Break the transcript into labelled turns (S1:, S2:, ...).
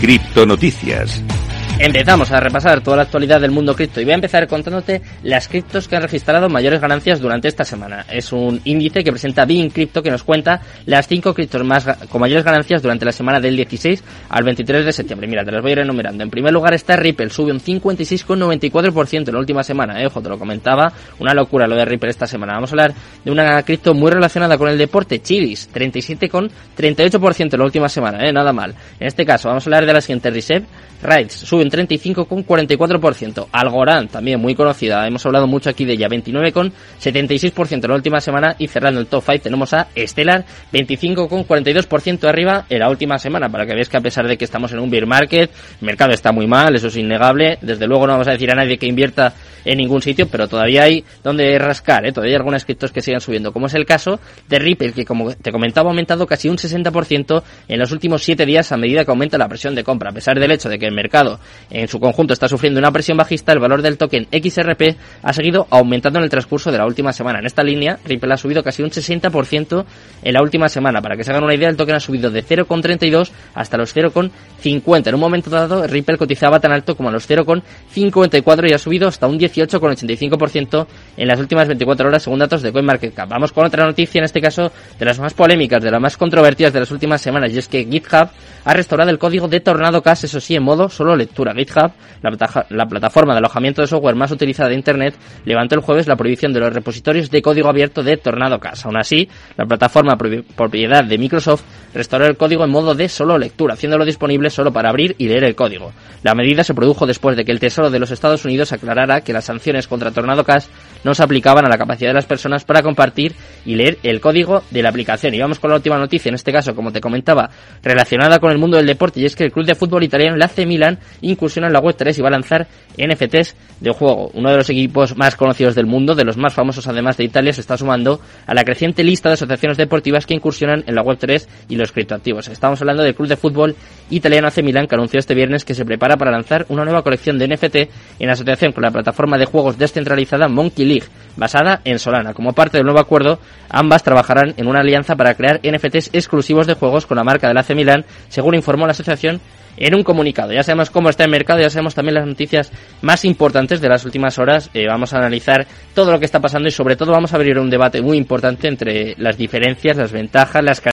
S1: Criptonoticias.
S2: Empezamos a repasar toda la actualidad del mundo cripto y voy a empezar contándote las criptos que han registrado mayores ganancias durante esta semana. Es un índice que presenta Bean Crypto que nos cuenta las 5 criptos más con mayores ganancias durante la semana del 16 al 23 de septiembre. Mira, te las voy a ir enumerando. En primer lugar está Ripple, sube un 56,94% en la última semana. Eh, ojo, te lo comentaba, una locura lo de Ripple esta semana. Vamos a hablar de una cripto muy relacionada con el deporte, Chilis, 37,38% en la última semana, eh, nada mal. En este caso, vamos a hablar de la siguiente, Reserve, Rides, sube un 35,44%. Algorand, también muy conocida, hemos hablado mucho aquí de ella, 29,76% en la última semana y cerrando el top 5 tenemos a Stellar, 25,42% arriba en la última semana, para que veáis que a pesar de que estamos en un bear market, el mercado está muy mal, eso es innegable, desde luego no vamos a decir a nadie que invierta en ningún sitio, pero todavía hay donde rascar, ¿eh? todavía hay algunos criptos que sigan subiendo, como es el caso de Ripple, que como te comentaba ha aumentado casi un 60% en los últimos 7 días a medida que aumenta la presión de compra, a pesar del hecho de que el mercado en su conjunto está sufriendo una presión bajista, el valor del token XRP ha seguido aumentando en el transcurso de la última semana. En esta línea, Ripple ha subido casi un 60% en la última semana. Para que se hagan una idea, el token ha subido de 0,32 hasta los 0,50. En un momento dado, Ripple cotizaba tan alto como a los 0,54 y ha subido hasta un 18,85% en las últimas 24 horas según datos de CoinMarketCap. Vamos con otra noticia, en este caso de las más polémicas, de las más controvertidas de las últimas semanas, y es que GitHub ha restaurado el código de Tornado Cash, eso sí, en modo solo lectura. GitHub, la, plataforma de alojamiento de software más utilizada de Internet, levantó el jueves la prohibición de los repositorios de código abierto de Tornado Cash. Aún así, la plataforma propiedad de Microsoft restauró el código en modo de solo lectura, haciéndolo disponible solo para abrir y leer el código. La medida se produjo después de que el Tesoro de los Estados Unidos aclarara que las sanciones contra Tornado Cash no se aplicaban a la capacidad de las personas para compartir y leer el código de la aplicación. Y vamos con la última noticia, en este caso, como te comentaba, relacionada con el mundo del deporte, y es que el club de fútbol italiano, el AC Milan, incursiona en la Web3 y va a lanzar NFTs de juego. Uno de los equipos más conocidos del mundo, de los más famosos además de Italia, se está sumando a la creciente lista de asociaciones deportivas que incursionan en la Web3 y los criptoactivos. Estamos hablando del club de fútbol italiano AC Milan, que anunció este viernes que se prepara para lanzar una nueva colección de NFT en asociación con la plataforma de juegos descentralizada Monkey League, basada en Solana. Como parte del nuevo acuerdo, ambas trabajarán en una alianza para crear NFTs exclusivos de juegos con la marca del AC Milan, según informó la asociación en un comunicado. Ya sabemos cómo está el mercado, ya sabemos también las noticias más importantes de las últimas horas. Eh, vamos a analizar todo lo que está pasando y sobre todo vamos a abrir un debate muy importante entre las diferencias, las ventajas, las